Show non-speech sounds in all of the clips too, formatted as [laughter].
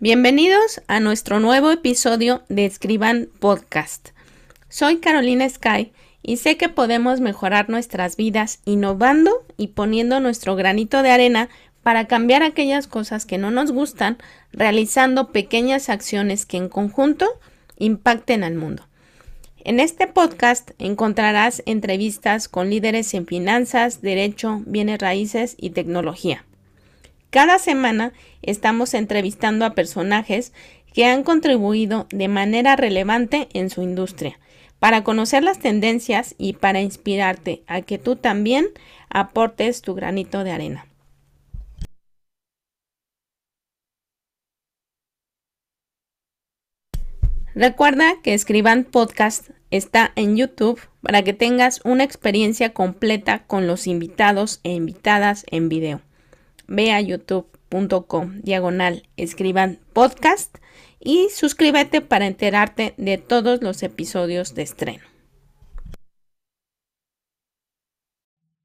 Bienvenidos a nuestro nuevo episodio de Escriban Podcast. Soy Carolina Sky y sé que podemos mejorar nuestras vidas innovando y poniendo nuestro granito de arena para cambiar aquellas cosas que no nos gustan, realizando pequeñas acciones que en conjunto impacten al mundo. En este podcast encontrarás entrevistas con líderes en finanzas, derecho, bienes raíces y tecnología. Cada semana estamos entrevistando a personajes que han contribuido de manera relevante en su industria, para conocer las tendencias y para inspirarte a que tú también aportes tu granito de arena. Recuerda que Escriban Podcast está en YouTube para que tengas una experiencia completa con los invitados e invitadas en video ve a youtube.com diagonal escriban podcast y suscríbete para enterarte de todos los episodios de estreno.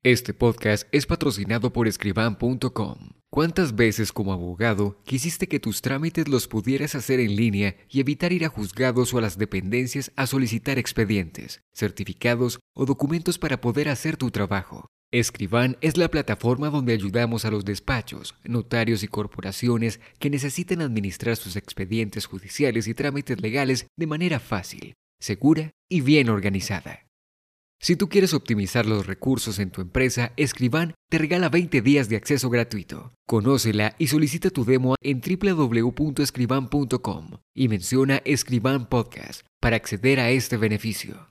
Este podcast es patrocinado por escriban.com. ¿Cuántas veces como abogado quisiste que tus trámites los pudieras hacer en línea y evitar ir a juzgados o a las dependencias a solicitar expedientes, certificados o documentos para poder hacer tu trabajo? Escriban es la plataforma donde ayudamos a los despachos, notarios y corporaciones que necesiten administrar sus expedientes judiciales y trámites legales de manera fácil, segura y bien organizada. Si tú quieres optimizar los recursos en tu empresa, Escriban te regala 20 días de acceso gratuito. Conócela y solicita tu demo en www.escriban.com y menciona Escriban Podcast para acceder a este beneficio.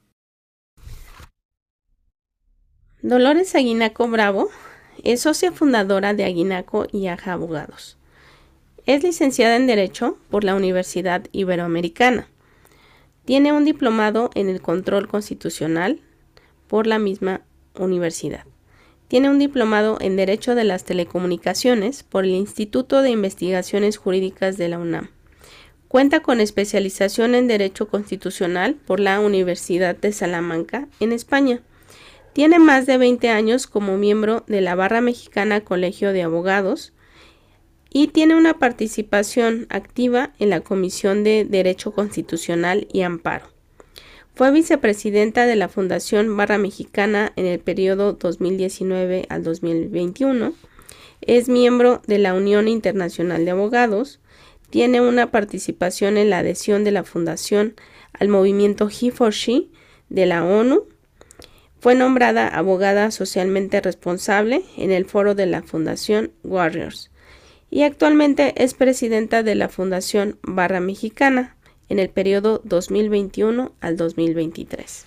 Dolores Aguinaco Bravo es socia fundadora de Aguinaco y Aja Abogados. Es licenciada en Derecho por la Universidad Iberoamericana. Tiene un diplomado en el control constitucional por la misma universidad. Tiene un diplomado en Derecho de las Telecomunicaciones por el Instituto de Investigaciones Jurídicas de la UNAM. Cuenta con especialización en Derecho Constitucional por la Universidad de Salamanca, en España. Tiene más de 20 años como miembro de la Barra Mexicana Colegio de Abogados y tiene una participación activa en la Comisión de Derecho Constitucional y Amparo. Fue vicepresidenta de la Fundación Barra Mexicana en el periodo 2019 al 2021. Es miembro de la Unión Internacional de Abogados. Tiene una participación en la adhesión de la Fundación al movimiento He for She de la ONU fue nombrada abogada socialmente responsable en el foro de la Fundación Warriors y actualmente es presidenta de la Fundación Barra Mexicana en el periodo 2021 al 2023.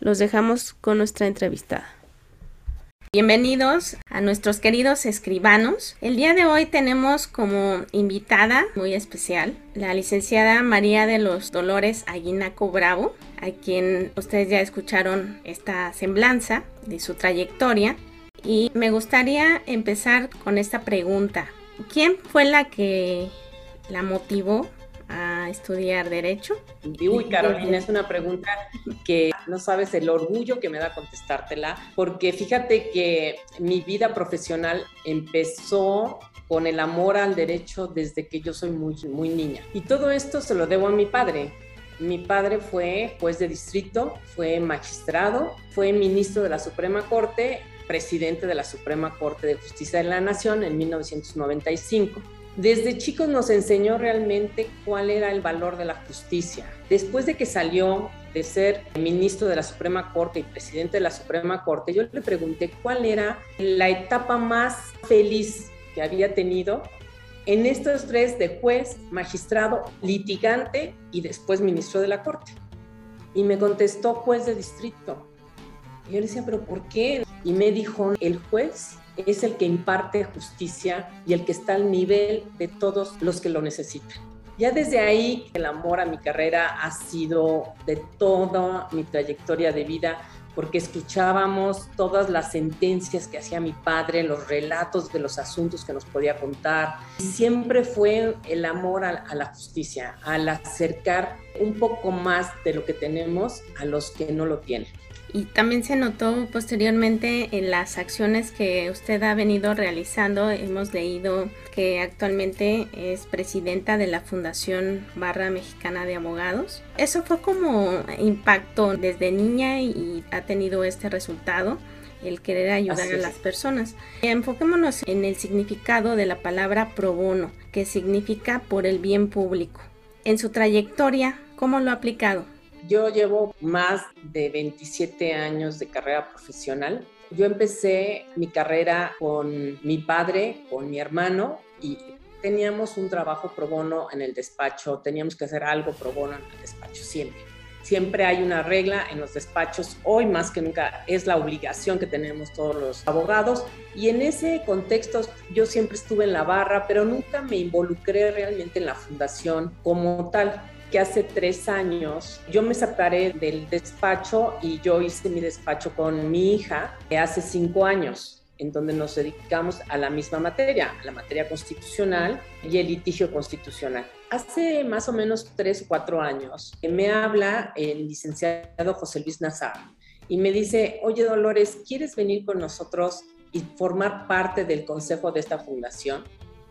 Los dejamos con nuestra entrevistada. Bienvenidos a nuestros queridos escribanos. El día de hoy tenemos como invitada muy especial la licenciada María de los Dolores Aguinaco Bravo, a quien ustedes ya escucharon esta semblanza de su trayectoria. Y me gustaría empezar con esta pregunta. ¿Quién fue la que la motivó a estudiar derecho? Uy, Carolina, es una pregunta que no sabes el orgullo que me da contestártela, porque fíjate que mi vida profesional empezó con el amor al derecho desde que yo soy muy, muy niña. Y todo esto se lo debo a mi padre. Mi padre fue juez de distrito, fue magistrado, fue ministro de la Suprema Corte, presidente de la Suprema Corte de Justicia de la Nación en 1995. Desde chicos nos enseñó realmente cuál era el valor de la justicia. Después de que salió de ser ministro de la Suprema Corte y presidente de la Suprema Corte, yo le pregunté cuál era la etapa más feliz que había tenido en estos tres de juez, magistrado, litigante y después ministro de la Corte. Y me contestó juez de distrito. Y yo le decía, pero ¿por qué? Y me dijo, el juez es el que imparte justicia y el que está al nivel de todos los que lo necesitan. Ya desde ahí el amor a mi carrera ha sido de toda mi trayectoria de vida, porque escuchábamos todas las sentencias que hacía mi padre, los relatos de los asuntos que nos podía contar. Siempre fue el amor a la justicia, al acercar un poco más de lo que tenemos a los que no lo tienen. Y también se notó posteriormente en las acciones que usted ha venido realizando. Hemos leído que actualmente es presidenta de la Fundación Barra Mexicana de Abogados. Eso fue como impacto desde niña y ha tenido este resultado el querer ayudar a las personas. Enfoquémonos en el significado de la palabra pro bono, que significa por el bien público. En su trayectoria, ¿cómo lo ha aplicado? Yo llevo más de 27 años de carrera profesional. Yo empecé mi carrera con mi padre, con mi hermano y teníamos un trabajo pro bono en el despacho, teníamos que hacer algo pro bono en el despacho siempre. Siempre hay una regla en los despachos, hoy más que nunca es la obligación que tenemos todos los abogados y en ese contexto yo siempre estuve en la barra, pero nunca me involucré realmente en la fundación como tal que hace tres años yo me separé del despacho y yo hice mi despacho con mi hija hace cinco años en donde nos dedicamos a la misma materia, la materia constitucional y el litigio constitucional. Hace más o menos tres o cuatro años me habla el licenciado José Luis Nazar y me dice, oye Dolores, ¿quieres venir con nosotros y formar parte del consejo de esta fundación?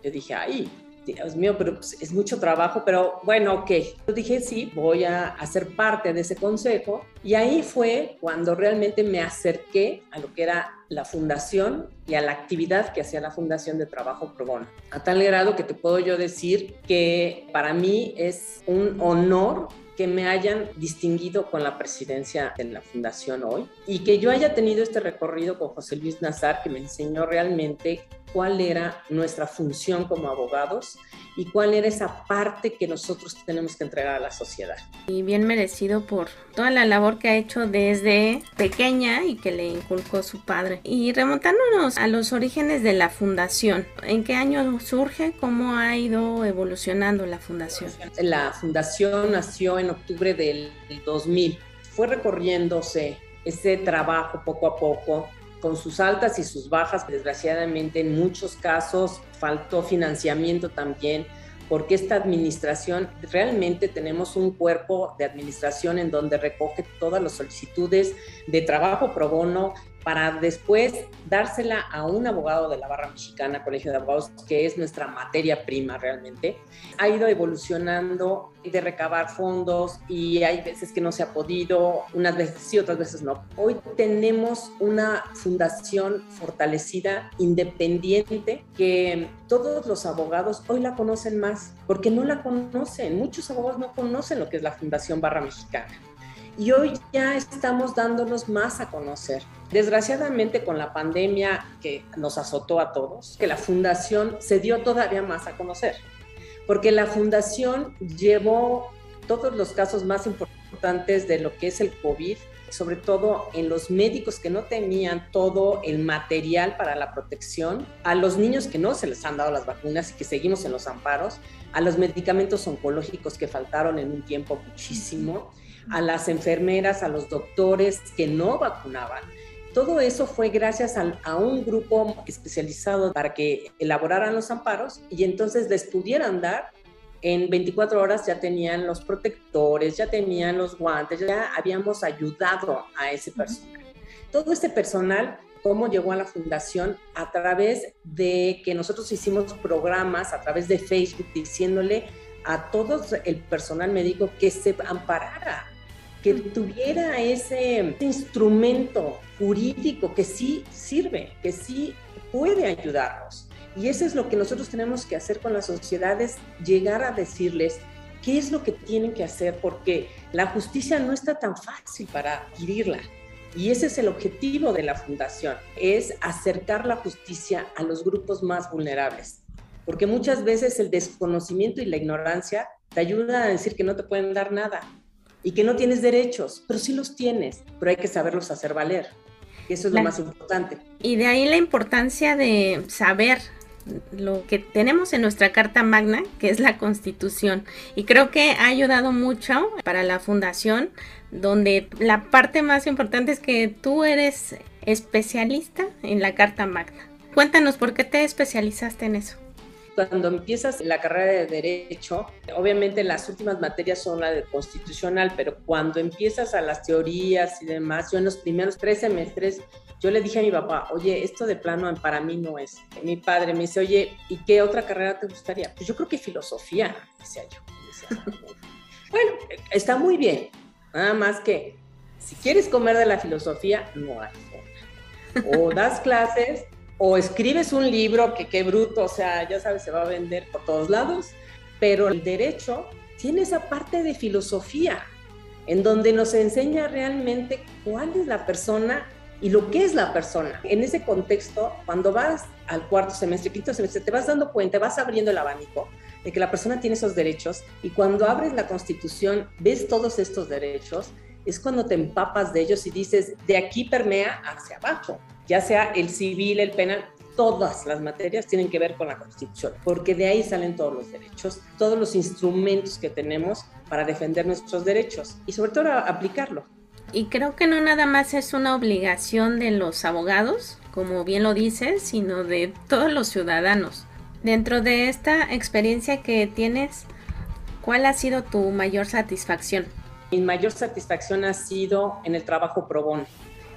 Yo dije, ay, Dios mío, pero pues, es mucho trabajo, pero bueno, ok. Yo dije, sí, voy a hacer parte de ese consejo. Y ahí fue cuando realmente me acerqué a lo que era la fundación y a la actividad que hacía la Fundación de Trabajo Pro Bono. A tal grado que te puedo yo decir que para mí es un honor que me hayan distinguido con la presidencia de la fundación hoy y que yo haya tenido este recorrido con José Luis Nazar que me enseñó realmente cuál era nuestra función como abogados y cuál era esa parte que nosotros tenemos que entregar a la sociedad. Y bien merecido por toda la labor que ha hecho desde pequeña y que le inculcó su padre. Y remontándonos a los orígenes de la fundación, ¿en qué año surge? ¿Cómo ha ido evolucionando la fundación? La fundación nació en octubre del 2000. Fue recorriéndose ese trabajo poco a poco con sus altas y sus bajas, desgraciadamente en muchos casos faltó financiamiento también, porque esta administración, realmente tenemos un cuerpo de administración en donde recoge todas las solicitudes de trabajo pro bono para después dársela a un abogado de la barra mexicana, Colegio de Abogados, que es nuestra materia prima realmente. Ha ido evolucionando de recabar fondos y hay veces que no se ha podido, unas veces sí, otras veces no. Hoy tenemos una fundación fortalecida, independiente, que todos los abogados hoy la conocen más, porque no la conocen. Muchos abogados no conocen lo que es la Fundación Barra Mexicana y hoy ya estamos dándonos más a conocer. Desgraciadamente con la pandemia que nos azotó a todos, que la fundación se dio todavía más a conocer, porque la fundación llevó todos los casos más importantes de lo que es el COVID, sobre todo en los médicos que no tenían todo el material para la protección, a los niños que no se les han dado las vacunas y que seguimos en los amparos, a los medicamentos oncológicos que faltaron en un tiempo muchísimo a las enfermeras, a los doctores que no vacunaban. Todo eso fue gracias a, un grupo especializado para que elaboraran los amparos y entonces les pudieran dar. En 24 horas ya tenían los protectores, ya tenían los guantes, ya habíamos ayudado a ese personal. Todo este personal cómo llegó a la fundación a través de que nosotros hicimos programas a través de Facebook diciéndole a todo el personal médico que se amparara, que tuviera ese instrumento jurídico que sí sirve, que sí puede ayudarnos. Y eso es lo que nosotros tenemos que hacer con las sociedades, llegar a decirles qué es lo que tienen que hacer, porque la justicia no está tan fácil para adquirirla. Y ese es el objetivo de la fundación, es acercar la justicia a los grupos más vulnerables. Porque muchas veces el desconocimiento y la ignorancia te ayudan a decir que no te pueden dar nada y que no tienes derechos, pero sí los tienes, pero hay que saberlos hacer valer. Y eso es lo más importante. Y de ahí la importancia de saber lo que tenemos en nuestra Carta Magna, que es la Constitución. Y creo que ha ayudado mucho para la fundación, donde la parte más importante es que tú eres especialista en la Carta Magna. Cuéntanos por qué te especializaste en eso. Cuando empiezas la carrera de Derecho, obviamente las últimas materias son la de constitucional, pero cuando empiezas a las teorías y demás, yo en los primeros tres semestres, yo le dije a mi papá, oye, esto de plano para mí no es. Mi padre me dice, oye, ¿y qué otra carrera te gustaría? Pues yo creo que filosofía, decía yo. [laughs] bueno, está muy bien, nada más que si quieres comer de la filosofía, no hay forma. O das clases o escribes un libro que qué bruto, o sea, ya sabes, se va a vender por todos lados, pero el derecho tiene esa parte de filosofía en donde nos enseña realmente cuál es la persona y lo que es la persona. En ese contexto, cuando vas al cuarto semestre, quinto semestre, te vas dando cuenta, vas abriendo el abanico de que la persona tiene esos derechos y cuando abres la constitución, ves todos estos derechos, es cuando te empapas de ellos y dices, de aquí permea hacia abajo ya sea el civil, el penal, todas las materias tienen que ver con la Constitución, porque de ahí salen todos los derechos, todos los instrumentos que tenemos para defender nuestros derechos y sobre todo aplicarlo. Y creo que no nada más es una obligación de los abogados, como bien lo dices, sino de todos los ciudadanos. Dentro de esta experiencia que tienes, ¿cuál ha sido tu mayor satisfacción? Mi mayor satisfacción ha sido en el trabajo pro bono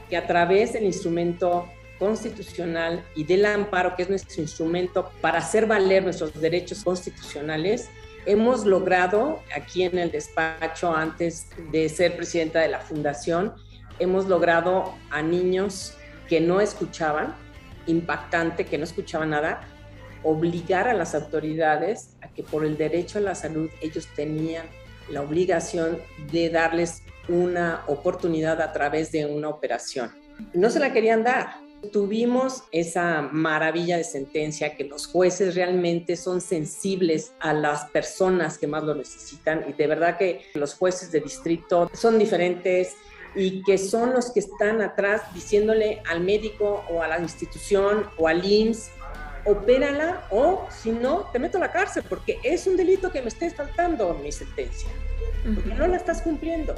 que a través del instrumento constitucional y del amparo, que es nuestro instrumento para hacer valer nuestros derechos constitucionales, hemos logrado aquí en el despacho, antes de ser presidenta de la fundación, hemos logrado a niños que no escuchaban, impactante, que no escuchaban nada, obligar a las autoridades a que por el derecho a la salud ellos tenían la obligación de darles una oportunidad a través de una operación. No se la querían dar. Tuvimos esa maravilla de sentencia que los jueces realmente son sensibles a las personas que más lo necesitan y de verdad que los jueces de distrito son diferentes y que son los que están atrás diciéndole al médico o a la institución o al IMSS opérala o si no, te meto a la cárcel porque es un delito que me esté faltando mi sentencia, porque no la estás cumpliendo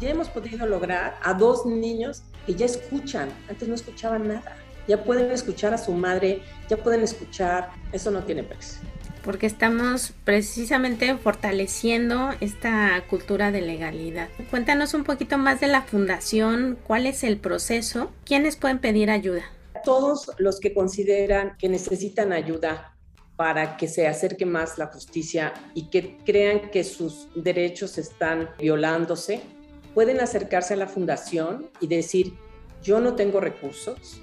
ya hemos podido lograr a dos niños que ya escuchan, antes no escuchaban nada, ya pueden escuchar a su madre, ya pueden escuchar, eso no tiene precio. Porque estamos precisamente fortaleciendo esta cultura de legalidad. Cuéntanos un poquito más de la fundación, cuál es el proceso, quiénes pueden pedir ayuda. Todos los que consideran que necesitan ayuda para que se acerque más la justicia y que crean que sus derechos están violándose, pueden acercarse a la fundación y decir, yo no tengo recursos,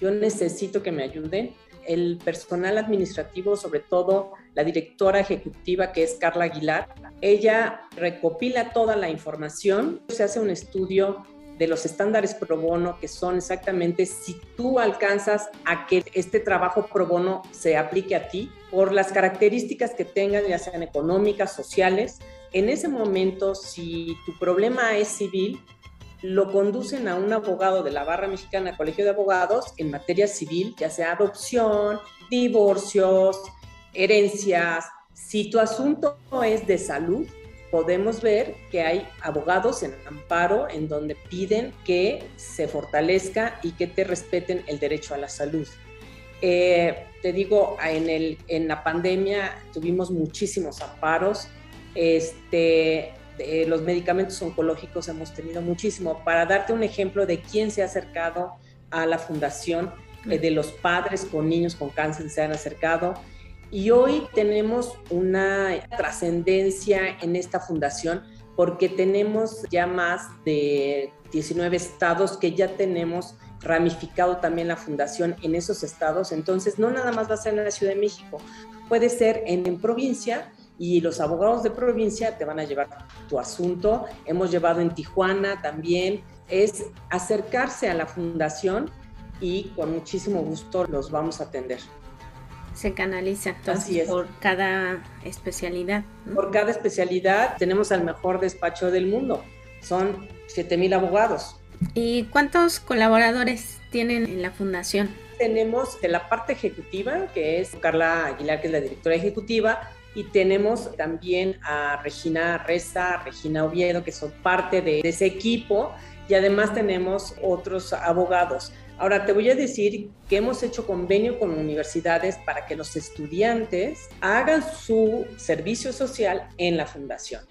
yo necesito que me ayuden. El personal administrativo, sobre todo la directora ejecutiva que es Carla Aguilar, ella recopila toda la información, se hace un estudio de los estándares pro bono, que son exactamente si tú alcanzas a que este trabajo pro bono se aplique a ti, por las características que tengan, ya sean económicas, sociales, en ese momento, si tu problema es civil, lo conducen a un abogado de la Barra Mexicana Colegio de Abogados en materia civil, ya sea adopción, divorcios, herencias. Si tu asunto es de salud, podemos ver que hay abogados en amparo en donde piden que se fortalezca y que te respeten el derecho a la salud. Eh, te digo, en, el, en la pandemia tuvimos muchísimos amparos este, los medicamentos oncológicos hemos tenido muchísimo. Para darte un ejemplo de quién se ha acercado a la fundación, eh, de los padres con niños con cáncer se han acercado. Y hoy tenemos una trascendencia en esta fundación porque tenemos ya más de 19 estados que ya tenemos ramificado también la fundación en esos estados. Entonces, no nada más va a ser en la Ciudad de México, puede ser en provincia y los abogados de provincia te van a llevar tu asunto. Hemos llevado en Tijuana también. Es acercarse a la fundación y con muchísimo gusto los vamos a atender. Se canaliza entonces por cada especialidad. Por cada especialidad tenemos al mejor despacho del mundo. Son 7000 abogados. ¿Y cuántos colaboradores tienen en la fundación? Tenemos de la parte ejecutiva, que es Carla Aguilar, que es la directora ejecutiva, y tenemos también a Regina Reza, Regina Oviedo, que son parte de, ese equipo y además tenemos otros abogados. Ahora te voy a decir que hemos hecho convenio con universidades para que los estudiantes hagan su servicio social en la fundación.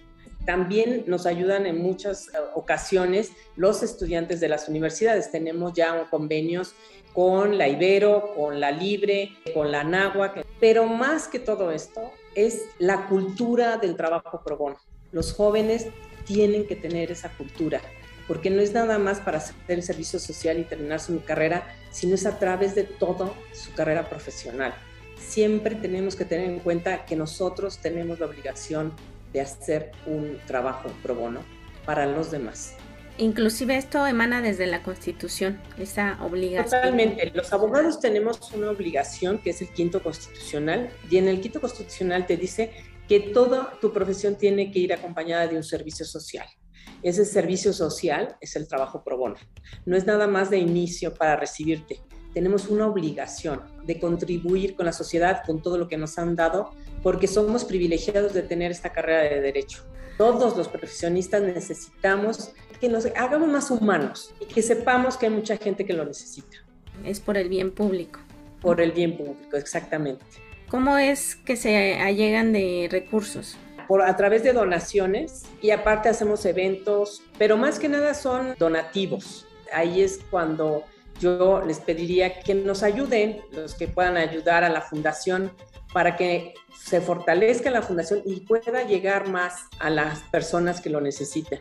También nos ayudan en muchas eh, ocasiones los estudiantes de las universidades. Tenemos ya convenios con la Ibero, con la Libre, con la Náhuac, pero más que todo esto es la cultura del trabajo pro bono. Los jóvenes tienen que tener esa cultura, porque no es nada más para hacer el servicio social y terminar su carrera, sino es a través de toda su carrera profesional. Siempre tenemos que tener en cuenta que nosotros tenemos la obligación de hacer un trabajo pro bono para los demás. Inclusive esto emana desde la Constitución, esa obligación. Totalmente. Los abogados tenemos una obligación que es el quinto constitucional y en el quinto constitucional te dice que toda tu profesión tiene que ir acompañada de un servicio social. Ese servicio social es el trabajo pro bono. No es nada más de inicio para recibirte. Tenemos una obligación de contribuir con la sociedad, con todo lo que nos han dado, porque somos privilegiados de tener esta carrera de derecho. Todos los profesionistas necesitamos que nos hagamos más humanos y que sepamos que hay mucha gente que lo necesita. Es por el bien público. Por el bien público, exactamente. ¿Cómo es que se allegan de recursos? Por, a través de donaciones y aparte hacemos eventos, pero más que nada son donativos. Ahí es cuando yo les pediría que nos ayuden, los que puedan ayudar a la fundación para que se fortalezca la fundación y pueda llegar más a las personas que lo necesiten.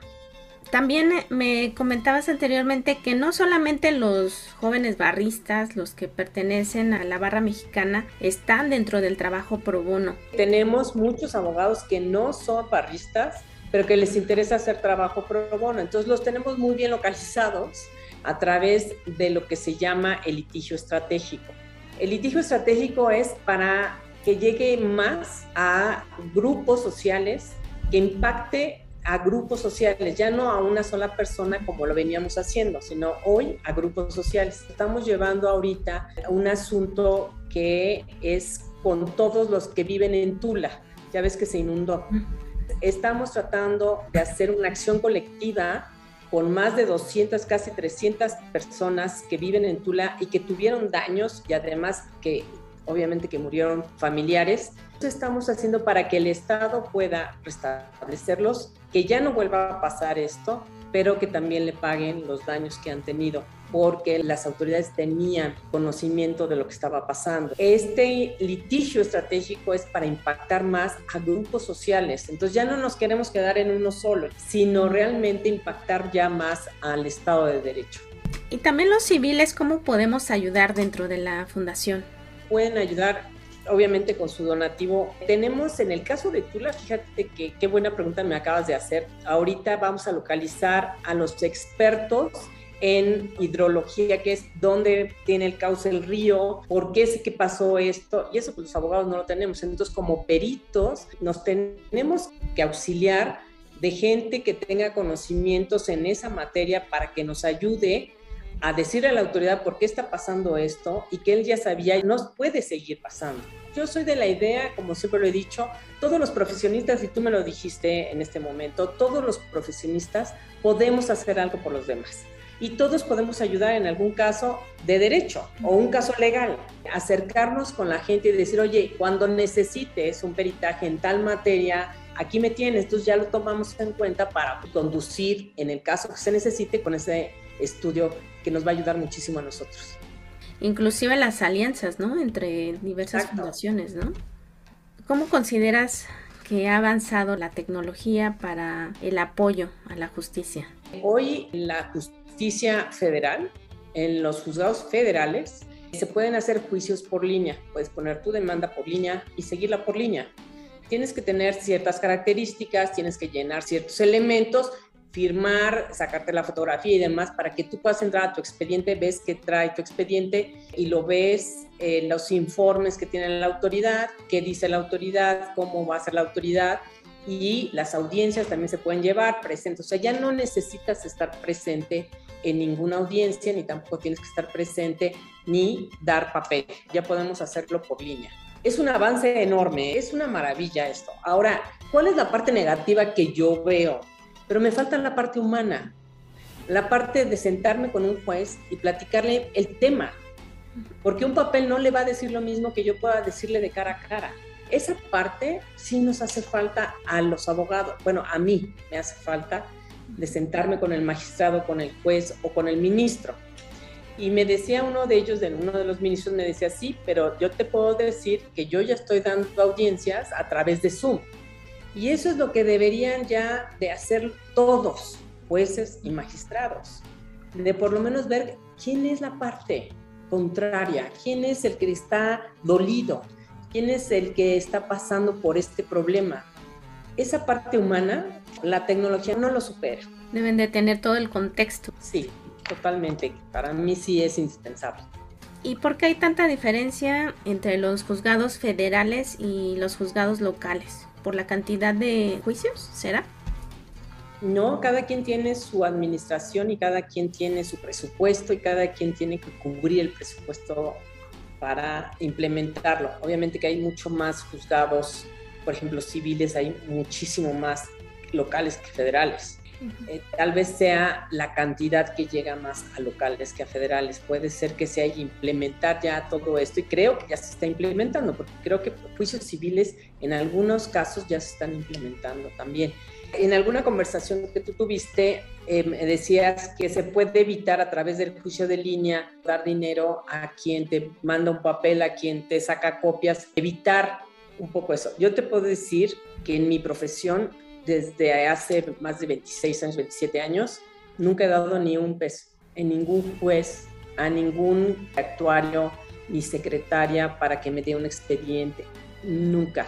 También me comentabas anteriormente que no solamente los jóvenes barristas, los que pertenecen a la barra mexicana, están dentro del trabajo pro bono. Tenemos muchos abogados que no son barristas, pero que les interesa hacer trabajo pro bono. Entonces los tenemos muy bien localizados a través de lo que se llama el litigio estratégico. El litigio estratégico es para que llegue más a grupos sociales, que impacte a grupos sociales, ya no a una sola persona como lo veníamos haciendo, sino hoy a grupos sociales. Estamos llevando ahorita un asunto que es con todos los que viven en Tula. Ya ves que se inundó. Estamos tratando de hacer una acción colectiva con más de 200, casi 300 personas que viven en Tula y que tuvieron daños y además que obviamente que murieron familiares. Estamos haciendo para que el Estado pueda restablecerlos, que ya no vuelva a pasar esto, pero que también le paguen los daños que han tenido porque las autoridades tenían conocimiento de lo que estaba pasando. Este litigio estratégico es para impactar más a grupos sociales, entonces ya no nos queremos quedar en uno solo, sino realmente impactar ya más al Estado de Derecho. Y también los civiles, ¿cómo podemos ayudar dentro de la fundación? Pueden ayudar obviamente con su donativo. Tenemos en el caso de Tula, fíjate que qué buena pregunta me acabas de hacer. Ahorita vamos a localizar a los expertos en hidrología, que es dónde tiene el cauce el río, por qué es que pasó esto, y eso pues los abogados no lo tenemos. Entonces, como peritos, nos tenemos que auxiliar de gente que tenga conocimientos en esa materia para que nos ayude a decirle a la autoridad por qué está pasando esto y que él ya sabía y no puede seguir pasando. Yo soy de la idea, como siempre lo he dicho, todos los profesionistas, y tú me lo dijiste en este momento, todos los profesionistas podemos hacer algo por los demás. Y todos podemos ayudar en algún caso de derecho o un caso legal. Acercarnos con la gente y decir, oye, cuando necesites un peritaje en tal materia, aquí me tienes, entonces ya lo tomamos en cuenta para conducir en el caso que se necesite con ese estudio que nos va a ayudar muchísimo a nosotros. Inclusive las alianzas, ¿no? Entre diversas fundaciones, ¿no? ¿Cómo consideras que ha avanzado la tecnología para el apoyo a la justicia? Hoy la justicia federal, en los juzgados federales, se pueden hacer juicios por línea. Puedes poner tu demanda por línea y seguirla por línea. Tienes que tener ciertas características, tienes que llenar ciertos elementos firmar, sacarte la fotografía y demás para que tú puedas entrar a tu expediente, ves que trae tu expediente y lo ves, eh, los informes que tiene la autoridad, qué dice la autoridad, cómo va a ser la autoridad y las audiencias también se pueden llevar presentes. O sea, ya no necesitas estar presente en ninguna audiencia, ni tampoco tienes que estar presente ni dar papel. Ya podemos hacerlo por línea. Es un avance enorme, es una maravilla esto. Ahora, ¿cuál es la parte negativa que yo veo? Pero me falta la parte humana. la parte de sentarme con un juez y platicarle el tema, porque un papel no le va a decir lo mismo que yo pueda decirle de cara a cara. Esa parte sí nos hace falta a los abogados, bueno, a mí me hace falta de sentarme con el magistrado, con el juez o con el ministro. Y me decía uno de ellos, de uno de los ministros, me decía, sí, pero yo te puedo decir que yo ya estoy dando audiencias a través de Zoom. Y eso es lo que deberían ya de hacer todos, jueces y magistrados, de por lo menos ver quién es la parte contraria, quién es el que está dolido, quién es el que está pasando por este problema. Esa parte humana, la tecnología no lo supera. Deben de tener todo el contexto. Sí, totalmente. Para mí sí es indispensable. ¿Y por qué hay tanta diferencia entre los juzgados federales y los juzgados locales? ¿Por la cantidad de juicios? ¿Será? No, cada quien tiene su administración y cada quien tiene su presupuesto y cada quien tiene que cubrir el presupuesto para implementarlo. Obviamente que hay mucho más juzgados, por ejemplo, civiles, hay muchísimo más locales que federales. Eh, tal vez sea la cantidad que llega más a locales que a federales. Puede ser que se haya implementar ya todo esto y creo que ya se está implementando, porque creo que juicios civiles en algunos casos ya se están implementando también. En alguna conversación que tú tuviste, eh, decías que se puede evitar a través del juicio de línea dar dinero a quien te manda un papel, a quien te saca copias, evitar un poco eso. Yo te puedo decir que en mi profesión, desde hace más de 26 años, 27 años, nunca he dado ni un peso en ningún juez, a ningún actuario ni secretaria para que me dé un expediente. Nunca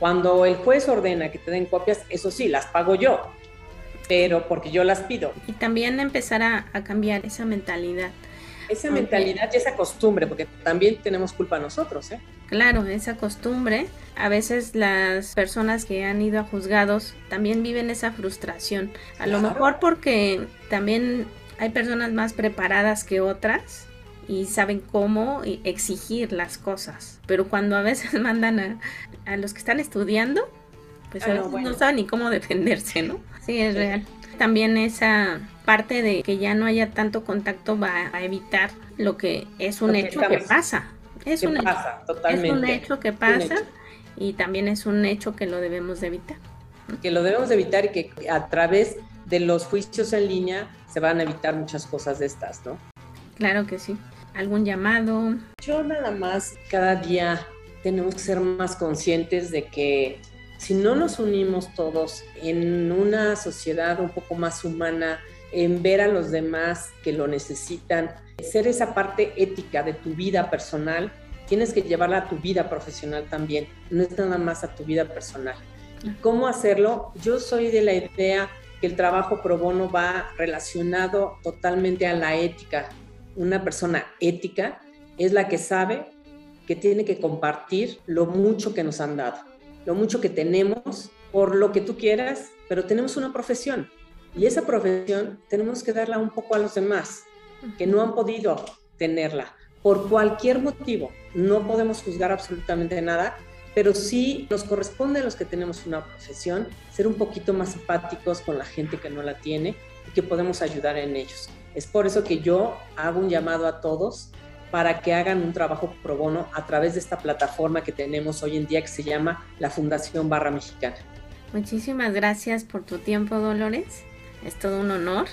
cuando el juez ordena que te den copias, eso sí, las pago yo, pero porque yo las pido. Y también empezar a, cambiar esa mentalidad. Esa mentalidad y esa costumbre, porque también tenemos culpa nosotros, ¿eh? Claro, esa costumbre. A veces las personas que han ido a juzgados también viven esa frustración. A lo mejor porque también hay personas más preparadas que otras y saben cómo exigir las cosas. Pero cuando a veces [laughs] mandan a, los que están estudiando, pues a veces no saben ni cómo [laughs] defenderse, ¿no? Sí, es real. También esa parte de que ya no haya tanto contacto va a evitar lo que es un hecho que pasa. Es un, pasa, hecho, totalmente. es un hecho que pasa y también es un hecho que lo debemos de evitar. Que lo debemos de evitar y que a través de los juicios en línea se van a evitar muchas cosas de estas, ¿no? Claro que sí algún llamado. Yo nada más, cada día tenemos que ser más conscientes de que si no nos unimos todos en una sociedad un poco más humana, en ver a los demás que lo necesitan, ser esa parte ética de tu vida personal, tienes que llevarla a tu vida profesional también, no es nada más a tu vida personal. ¿Y cómo hacerlo? Yo soy de la idea que el trabajo pro bono va relacionado totalmente a la ética, una persona ética es la que sabe que tiene que compartir lo mucho que nos han dado, lo mucho que tenemos, por lo que tú quieras, pero tenemos una profesión y esa profesión tenemos que darla un poco a los demás que no han podido tenerla por cualquier motivo. No podemos juzgar absolutamente nada, pero sí nos corresponde a los que tenemos una profesión ser un poquito más simpáticos con la gente que no la tiene y que podemos ayudar en ellos. Es por eso que yo hago un llamado a todos para que hagan un trabajo pro bono a través de esta plataforma que tenemos hoy en día que se llama la Fundación Barra Mexicana. Muchísimas gracias por tu tiempo, Dolores. Es todo un honor.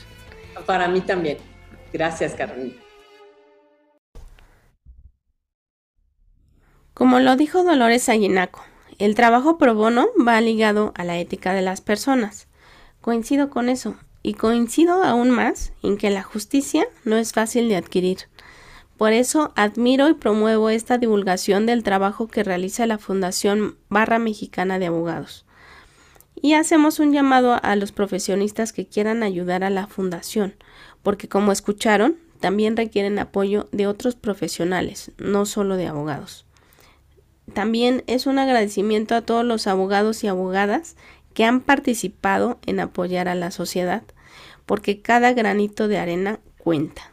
Para mí también. Gracias, Carolina. Como lo dijo Dolores Aguinaco, el trabajo pro bono va ligado a la ética de las personas. Coincido con eso. Y coincido aún más en que la justicia no es fácil de adquirir. Por eso admiro y promuevo esta divulgación del trabajo que realiza la Fundación Barra Mexicana de Abogados. Y hacemos un llamado a los profesionistas que quieran ayudar a la Fundación, porque como escucharon, también requieren apoyo de otros profesionales, no solo de abogados. También es un agradecimiento a todos los abogados y abogadas que han participado en apoyar a la sociedad porque cada granito de arena cuenta.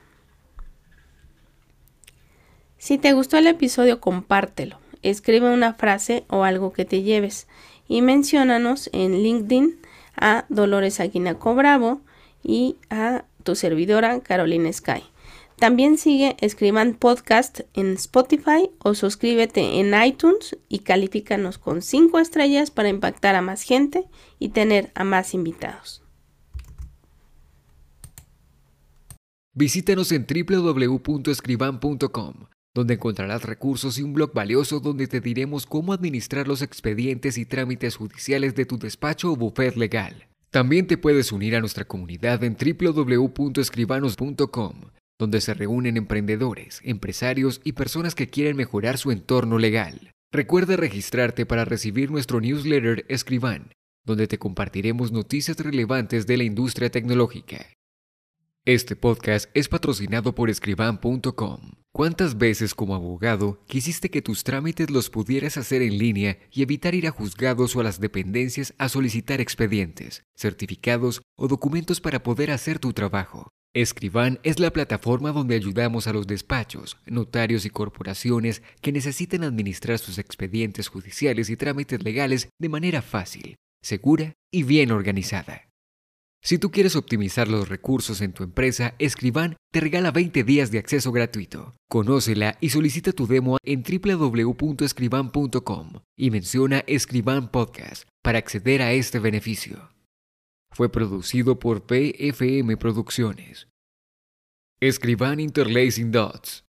Si te gustó el episodio, compártelo. Escribe una frase o algo que te lleves y menciónanos en LinkedIn a Dolores Aguinaco Bravo y a tu servidora Carolina Sky. También sigue Escriban Podcast en Spotify o suscríbete en iTunes y califícanos con 5 estrellas para impactar a más gente y tener a más invitados. Visítanos en www.escriban.com, donde encontrarás recursos y un blog valioso donde te diremos cómo administrar los expedientes y trámites judiciales de tu despacho o bufet legal. También te puedes unir a nuestra comunidad en www.escribanos.com donde se reúnen emprendedores, empresarios y personas que quieren mejorar su entorno legal. Recuerda registrarte para recibir nuestro newsletter Escriban, donde te compartiremos noticias relevantes de la industria tecnológica. Este podcast es patrocinado por escriban.com. ¿Cuántas veces como abogado quisiste que tus trámites los pudieras hacer en línea y evitar ir a juzgados o a las dependencias a solicitar expedientes, certificados o documentos para poder hacer tu trabajo? Escriban es la plataforma donde ayudamos a los despachos, notarios y corporaciones que necesiten administrar sus expedientes judiciales y trámites legales de manera fácil, segura y bien organizada. Si tú quieres optimizar los recursos en tu empresa, Escriban te regala 20 días de acceso gratuito. Conócela y solicita tu demo en www.escriban.com y menciona Escriban Podcast para acceder a este beneficio. Fue producido por PFM Producciones. Escriban Interlacing Dots.